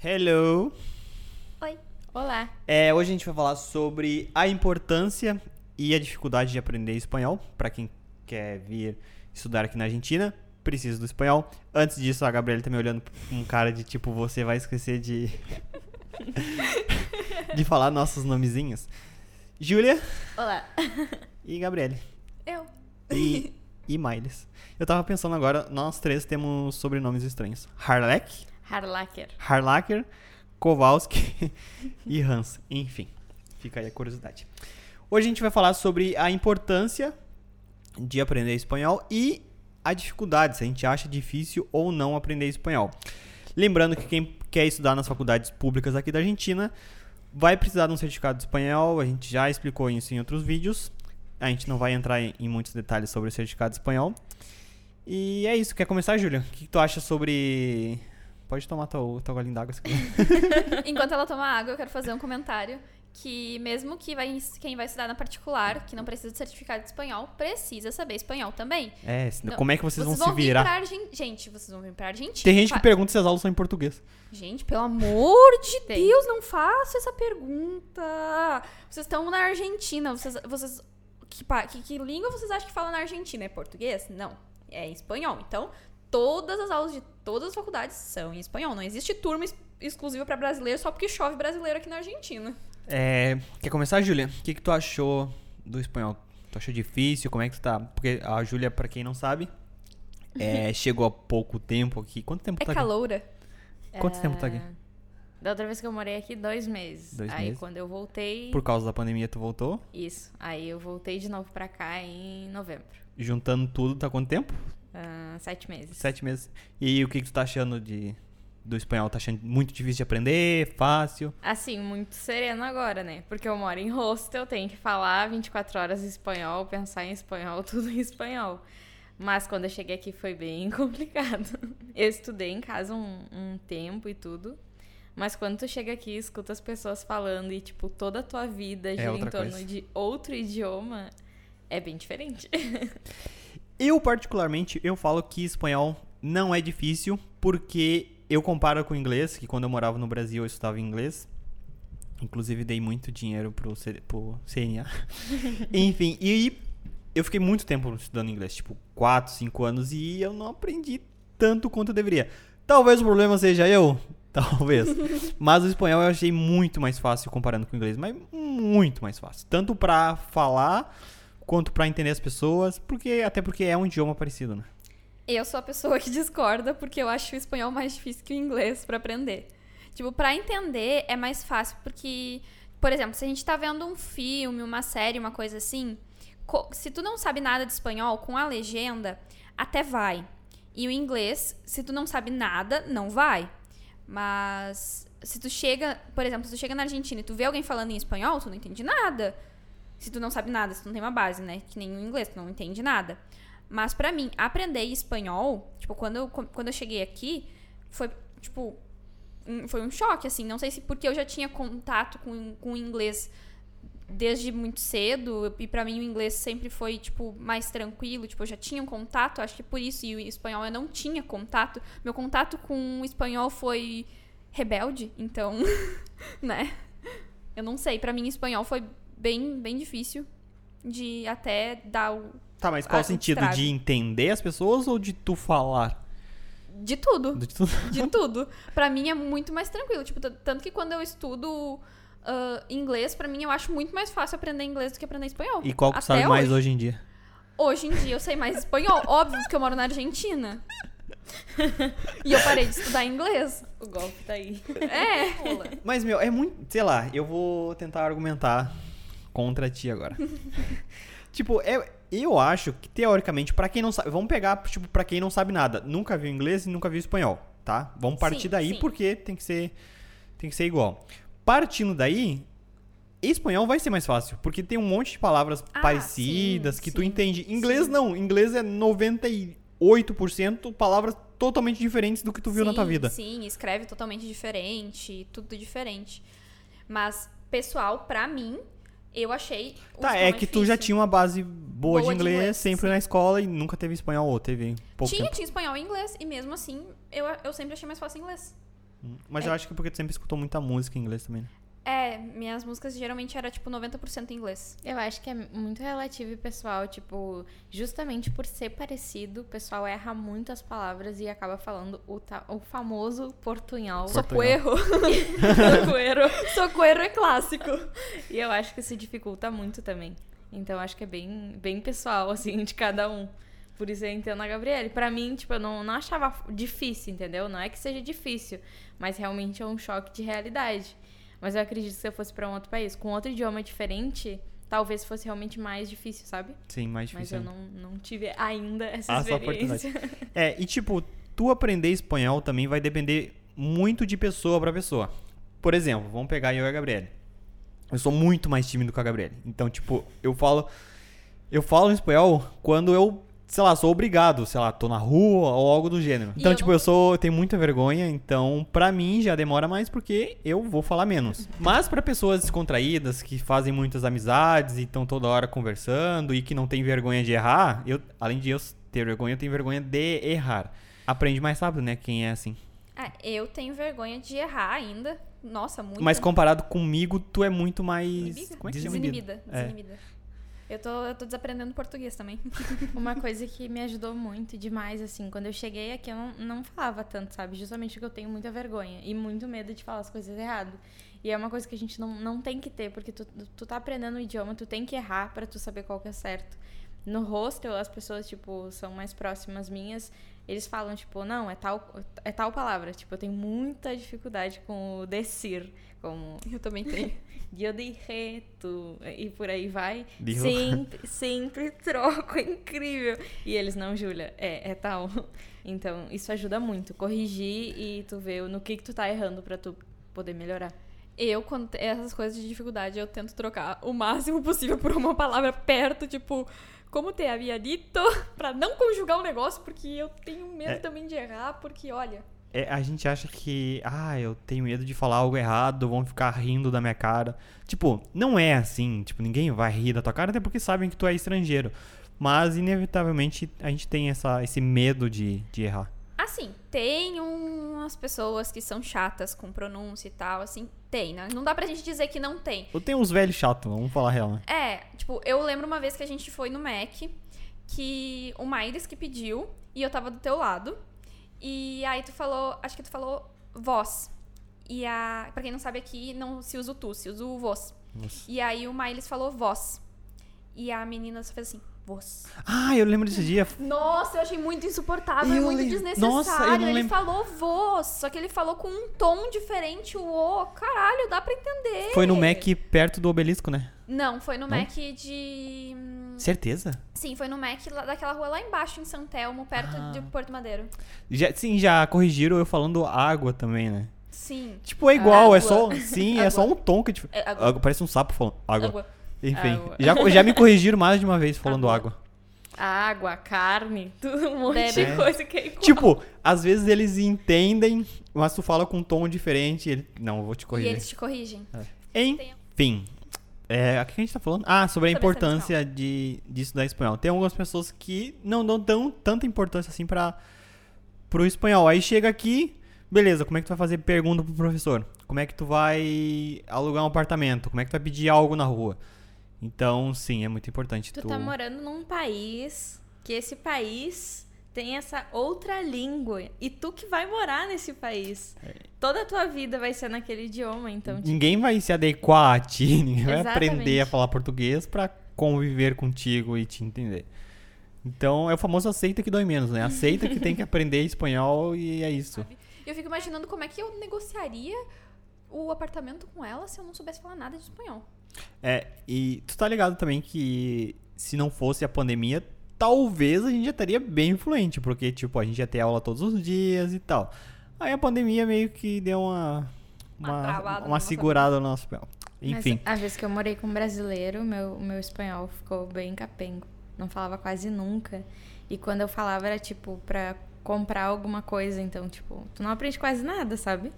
Hello! Oi. Olá. É, hoje a gente vai falar sobre a importância e a dificuldade de aprender espanhol. Para quem quer vir estudar aqui na Argentina, precisa do espanhol. Antes disso, a Gabriela tá me olhando com um cara de tipo, você vai esquecer de. de falar nossos nomezinhos. Júlia Olá. e Gabriele. Eu. E, e Miles. Eu tava pensando agora, nós três temos sobrenomes estranhos: Harlek, Harlacker. Harlacker, Kowalski e Hans. Enfim, fica aí a curiosidade. Hoje a gente vai falar sobre a importância de aprender espanhol e a dificuldade, se a gente acha difícil ou não aprender espanhol. Lembrando que quem quer estudar nas faculdades públicas aqui da Argentina vai precisar de um certificado de espanhol, a gente já explicou isso em outros vídeos. A gente não vai entrar em muitos detalhes sobre o certificado de espanhol. E é isso. Quer começar, Júlia? O que tu acha sobre. Pode tomar tua, tua golinha d'água se quiser. Enquanto ela toma água, eu quero fazer um comentário que mesmo que vai, quem vai estudar na particular, que não precisa de certificado de espanhol, precisa saber espanhol também. É, senão- Não, como é que vocês, vão, se vir virar? Argen- Gente, vocês vão vir pra Argentina. Tem gente que pergunta se as aulas são em português. Gente, pelo amor de Tem. Deus, não faça essa pergunta. Vocês estão na Argentina, vocês... vocês que, que, que língua vocês acham que fala na Argentina? É português? Não, é espanhol. Então, todas as aulas de todas as faculdades são em espanhol. Não existe turma ex- exclusiva pra brasileiro só porque chove brasileiro aqui na Argentina. É, quer começar, Júlia? O que, que tu achou do espanhol? Tu achou difícil? Como é que tu tá? Porque a Júlia, pra quem não sabe, é, chegou há pouco tempo aqui. Quanto tempo É tu tá aqui? caloura. Quanto tempo tá aqui? É, Da outra vez que eu morei aqui, dois meses. Dois aí meses. quando eu voltei. Por causa da pandemia, tu voltou. Isso. Aí eu voltei de novo pra cá em novembro. Juntando tudo, tá quanto tempo? Ah, sete meses. Sete meses. E o que, que tu tá achando de, do espanhol? Tá achando muito difícil de aprender? Fácil? Assim, muito sereno agora, né? Porque eu moro em hostel, tenho que falar 24 horas em espanhol, pensar em espanhol, tudo em espanhol. Mas quando eu cheguei aqui foi bem complicado. Eu estudei em casa um, um tempo e tudo. Mas quando tu chega aqui e escuta as pessoas falando e, tipo, toda a tua vida gira em outra torno coisa. de outro idioma, é bem diferente. Eu, particularmente, eu falo que espanhol não é difícil, porque eu comparo com o inglês, que quando eu morava no Brasil eu estudava inglês. Inclusive dei muito dinheiro pro, C- pro CNA. Enfim, e eu fiquei muito tempo estudando inglês, tipo 4, 5 anos, e eu não aprendi tanto quanto eu deveria. Talvez o problema seja eu, talvez. Mas o espanhol eu achei muito mais fácil comparando com o inglês, mas muito mais fácil. Tanto pra falar quanto pra entender as pessoas, porque até porque é um idioma parecido, né? Eu sou a pessoa que discorda porque eu acho o espanhol mais difícil que o inglês pra aprender. Tipo, pra entender é mais fácil porque, por exemplo, se a gente tá vendo um filme, uma série, uma coisa assim, se tu não sabe nada de espanhol, com a legenda, até vai. E o inglês, se tu não sabe nada, não vai. Mas se tu chega, por exemplo, se tu chega na Argentina e tu vê alguém falando em espanhol, tu não entende nada. Se tu não sabe nada, se tu não tem uma base, né? Que nem o inglês, tu não entende nada. Mas pra mim, aprender espanhol, tipo, quando eu, quando eu cheguei aqui, foi, tipo, um- foi um choque, assim. Não sei se porque eu já tinha contato com, com inglês desde muito cedo, e pra mim o inglês sempre foi, tipo, mais tranquilo, tipo, eu já tinha um contato, acho que por isso, e o espanhol eu não tinha contato. Meu contato com o espanhol foi rebelde, então, né? Eu não sei, pra mim espanhol foi bem, bem difícil de até dar o Tá, mas qual o sentido? estrago. De entender as pessoas ou de tu falar? de tudo. De tudo? de tudo. Pra mim é muito mais tranquilo. Tipo, tanto que quando eu estudo ah, inglês, pra mim eu acho muito mais fácil aprender inglês do que aprender espanhol. E qual que sabe mais hoje. hoje em dia? Hoje em dia eu sei mais espanhol. Óbvio que eu moro na Argentina. e eu parei de estudar inglês. o golpe tá aí. É. Mas, meu, é muito. Sei lá, eu vou tentar argumentar contra ti agora. tipo, é, eu acho que, teoricamente, pra quem não sabe. Vamos pegar, tipo, pra quem não sabe nada. Nunca viu inglês e nunca viu espanhol, tá? Vamos partir Sim, daí sim. porque tem que ser. Tem que ser igual. Partindo daí. Espanhol vai ser mais fácil, porque tem um monte de palavras Ah, parecidas sim, que tu entende. Inglês não, inglês é 98% palavras totalmente diferentes do que tu viu na tua vida. Sim, escreve totalmente diferente, tudo diferente. Mas, pessoal, pra mim, eu achei. Tá, é que tu já tinha uma base boa, Boa de de inglês, inglês, sempre sim. na escola e nunca teve espanhol ou teve pouco Tinha, tempo. tinha espanhol e inglês, e mesmo assim, eu, eu sempre achei mais fácil inglês. Hum, Mas eu acho que porque tu sempre escutou muita música em inglês também, né? É, minhas músicas geralmente era tipo 90% em inglês. Eu acho que é muito relativo e pessoal, tipo, justamente por ser parecido, o pessoal erra muito as palavras e acaba falando o, ta- o famoso portunhol. Portunhol. Socorro. Socorro. Socorro é clássico. E eu acho que se dificulta muito também. Então acho que é bem, bem pessoal, assim, de cada um. Por isso eu entendo a Gabriele. Pra mim, tipo, eu não, não achava difícil, entendeu? Não é que seja difícil, mas realmente é um choque de realidade. Mas eu acredito que se eu fosse pra um outro país, com outro idioma diferente, talvez fosse realmente mais difícil, sabe? Sim, mais Mas difícil. eu ainda. não, não tive ainda essa Ah, só a experiência. É, e tipo, tu aprender espanhol também vai depender muito de pessoa pra pessoa. Por exemplo, vamos pegar eu e a Gabriele. Eu sou muito mais tímido que a Gabriele. Então, tipo, eu falo. Eu falo espanhol quando eu, sei lá, sou obrigado, sei lá, tô na rua ou algo do gênero. E Então, eu tipo, não- eu sou. Eu tenho muita vergonha, então, pra mim já demora mais porque eu vou falar menos. Mas pra pessoas descontraídas, que fazem muitas amizades e estão toda hora conversando e que não tem vergonha de errar, eu, além de eu ter vergonha, eu tenho vergonha de errar. Aprende mais rápido, né? Quem é assim. Ah, eu tenho vergonha de errar ainda. Nossa, muito. Mas comparado comigo, tu é muito mais. Inibida? Como é chama? Desinibida. É. Desinibida. Eu tô, eu tô desaprendendo português também. Uma coisa que me ajudou muito demais, assim, quando eu cheguei aqui, eu não, não falava tanto, sabe? Justamente porque eu tenho muita vergonha e muito medo de falar as coisas errado. E é uma coisa que a gente não, não tem que ter, porque tu, tu tá aprendendo o idioma, tu tem que errar pra tu saber qual que é certo. No hostel, as pessoas, tipo, são mais próximas minhas, eles falam, tipo, não, é tal, é tal palavra. Tipo, eu tenho muita dificuldade com o decir, como Eu também tenho. eu dije, tu, e por aí vai. Dijo. Sempre, sempre troco, é incrível. E eles, não, Júlia, é, é tal. Então, isso ajuda muito. Corrigir e tu ver no que, que tu tá errando pra tu poder melhorar. Eu, quando essas coisas de dificuldade, eu tento trocar o máximo possível por uma palavra perto, tipo, como te havia dito, pra não conjugar o negócio, porque eu tenho medo É. também de errar, porque, olha, É, a gente acha que, ah, eu tenho medo de falar algo errado, vão ficar rindo da minha cara. Tipo, não é assim, tipo, ninguém vai rir da tua cara, até porque sabem que tu é estrangeiro. Mas, inevitavelmente, a gente tem essa, esse medo de, de errar. Assim, tem umas pessoas que são chatas com pronúncia e tal, assim, tem, né? Não dá pra gente dizer que não tem. Eu tenho uns velhos chatos, vamos falar a real, né? É, tipo, eu lembro uma vez que a gente foi no Mac, que o Maires que pediu, e eu tava do teu lado, e aí tu falou, acho que tu falou voz. E a, pra quem não sabe aqui, não se usa o tu, se usa o vos. Nossa. E aí o Maires falou voz. E a menina só fez assim, voz. Ah, eu lembro desse dia. Nossa, eu achei muito insuportável, Eu muito desnecessário. Nossa, ele lembro. falou voz, só que ele falou com um tom diferente, o o. Caralho, dá pra entender. Foi no Mac perto do obelisco, né? Não, foi no Não? Mac de. hum, Certeza? Sim, foi no Mac lá- daquela rua lá embaixo, em São Telmo, perto Ah. de Porto Madeiro. Já, sim, já corrigiram eu falando água também, né? Sim. Tipo, é igual, é Água. só. Sim, é só um tom que. Tipo, É, água. água, parece um sapo falando água. Água. Enfim, Água. Já, já me corrigiram mais de uma vez falando Água. água. Água, carne, tudo um monte Bebe. de É. coisa que é igual. Tipo, às vezes eles entendem, mas tu fala com um tom diferente. e Ele... Não, eu vou te E corrigir. eles te corrigem. Enfim. É, o que a gente tá falando? Ah, sobre a Sobre importância de, de estudar espanhol. Tem algumas pessoas que não dão tão, tanta importância assim para pro espanhol. Aí chega aqui, beleza, como é que tu vai fazer pergunta pro professor? Como é que tu vai alugar um apartamento? Como é que tu vai pedir algo na rua? Então, sim, é muito importante. Tu tá morando num país que esse país tem essa outra língua. E tu que vai morar nesse país. É. Toda a tua vida vai ser naquele idioma, então, tipo, Ninguém vai se adequar a ti, ninguém vai Exatamente. aprender a falar português pra conviver contigo e te entender. Então é o famoso aceita que dói menos, né? Aceita que tem que aprender espanhol e é isso. Eu fico imaginando como é que eu negociaria o apartamento com ela se eu não soubesse falar nada de espanhol. É, e tu tá ligado também que se não fosse a pandemia, talvez a gente já estaria bem influente, porque, tipo, a gente ia ter aula todos os dias e tal. Aí a pandemia meio que deu uma. Uma Uma, no uma nosso segurada no nosso pé. Enfim. Mas a vez que eu morei com um brasileiro, meu, meu espanhol ficou bem capengo. Não falava quase nunca. E quando eu falava era tipo pra comprar alguma coisa. Então, tipo, tu não aprende quase nada, sabe?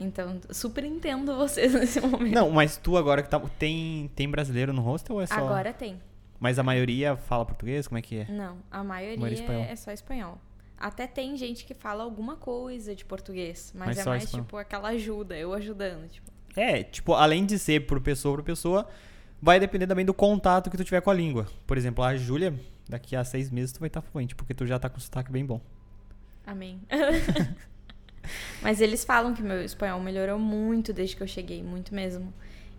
Então, super entendo vocês nesse momento. Não, mas tu agora que tá. Tem, tem brasileiro no hostel ou é só. Agora tem. Mas a maioria fala português? Como é que é? Não, a maioria Maioria espanhol. é só espanhol. Até tem gente que fala alguma coisa de português, mas, Mas é mais espanhol. tipo aquela ajuda, eu ajudando, tipo. É, tipo, além de ser por pessoa por pessoa, vai depender também do contato que tu tiver com a língua. Por exemplo, a Júlia, daqui a seis meses tu vai estar fluente, porque tu já tá com um sotaque bem bom. Amém. Mas eles falam que meu espanhol melhorou muito desde que eu cheguei, muito mesmo.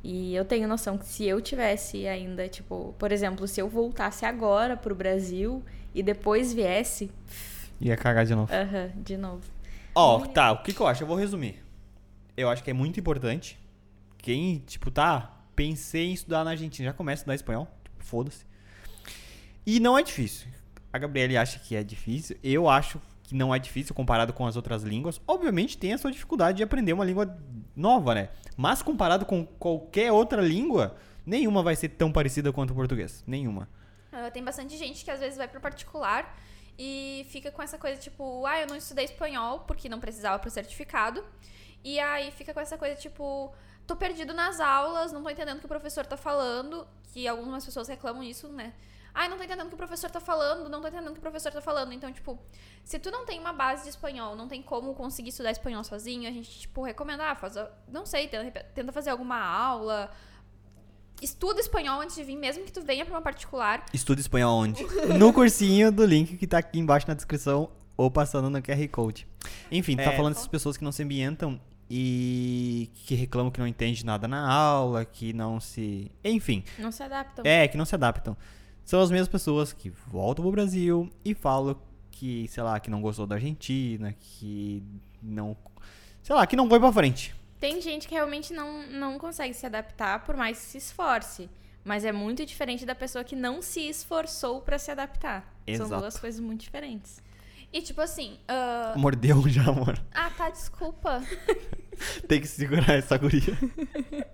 E eu tenho noção que se eu tivesse ainda, tipo, por exemplo, se eu voltasse agora pro Brasil e depois viesse, Ia cagar de novo. aham, de novo. Ó, tá, o que, que eu acho? Eu vou resumir. Eu acho que é muito importante. Quem, tipo, tá, pensei em estudar na Argentina, já começa a estudar espanhol. Tipo, foda-se. E não é difícil. A Gabriele acha que é difícil. Eu acho que não é difícil comparado com as outras línguas. Obviamente tem a sua dificuldade de aprender uma língua nova, né? Mas comparado com qualquer outra língua, nenhuma vai ser tão parecida quanto o português. Nenhuma. Ah, tem bastante gente que às vezes vai pro particular e fica com essa coisa tipo, ah, eu não estudei espanhol porque não precisava pro certificado. E aí fica com essa coisa tipo, tô perdido nas aulas, não tô entendendo o que o professor tá falando, que algumas pessoas reclamam isso, né? Ai, não tô entendendo o que o professor tá falando, não tô entendendo o que o professor tá falando. Então, tipo, se tu não tem uma base de espanhol, não tem como conseguir estudar espanhol sozinho, a gente, tipo, recomenda, ah, faz, não sei, tenta, tenta fazer alguma aula. Estuda espanhol antes de vir, mesmo que tu venha pra uma particular. Estuda espanhol onde? No cursinho do link que tá aqui embaixo na descrição ou passando no QR Code. Enfim, tá É. falando dessas pessoas que não se ambientam e que reclamam que não entende nada na aula, que não se. Enfim, Não se adaptam. é, que não se adaptam. São as mesmas pessoas que voltam pro Brasil e falam que, sei lá, que não gostou da Argentina, que não. Sei lá, que não foi pra frente. Tem gente que realmente não, não consegue se adaptar por mais que se esforce. Mas é muito diferente da pessoa que não se esforçou pra se adaptar. Exato. São duas coisas muito diferentes. E, tipo assim, ah, Mordeu já, amor. ah, tá, desculpa. Tem que segurar essa guria.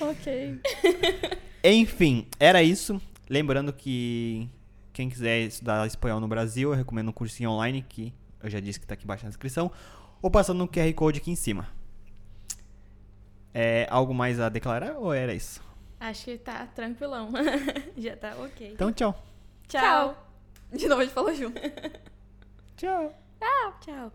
ok. Enfim, era isso. Lembrando que quem quiser estudar espanhol no Brasil, eu recomendo um cursinho online que eu já disse que tá aqui embaixo na descrição, ou passando no QR Code aqui em cima. É algo mais a declarar ou era isso? Acho que tá tranquilão. Já tá ok. Então, tchau. Tchau. De novo a gente falou junto. Tchau. Tchau.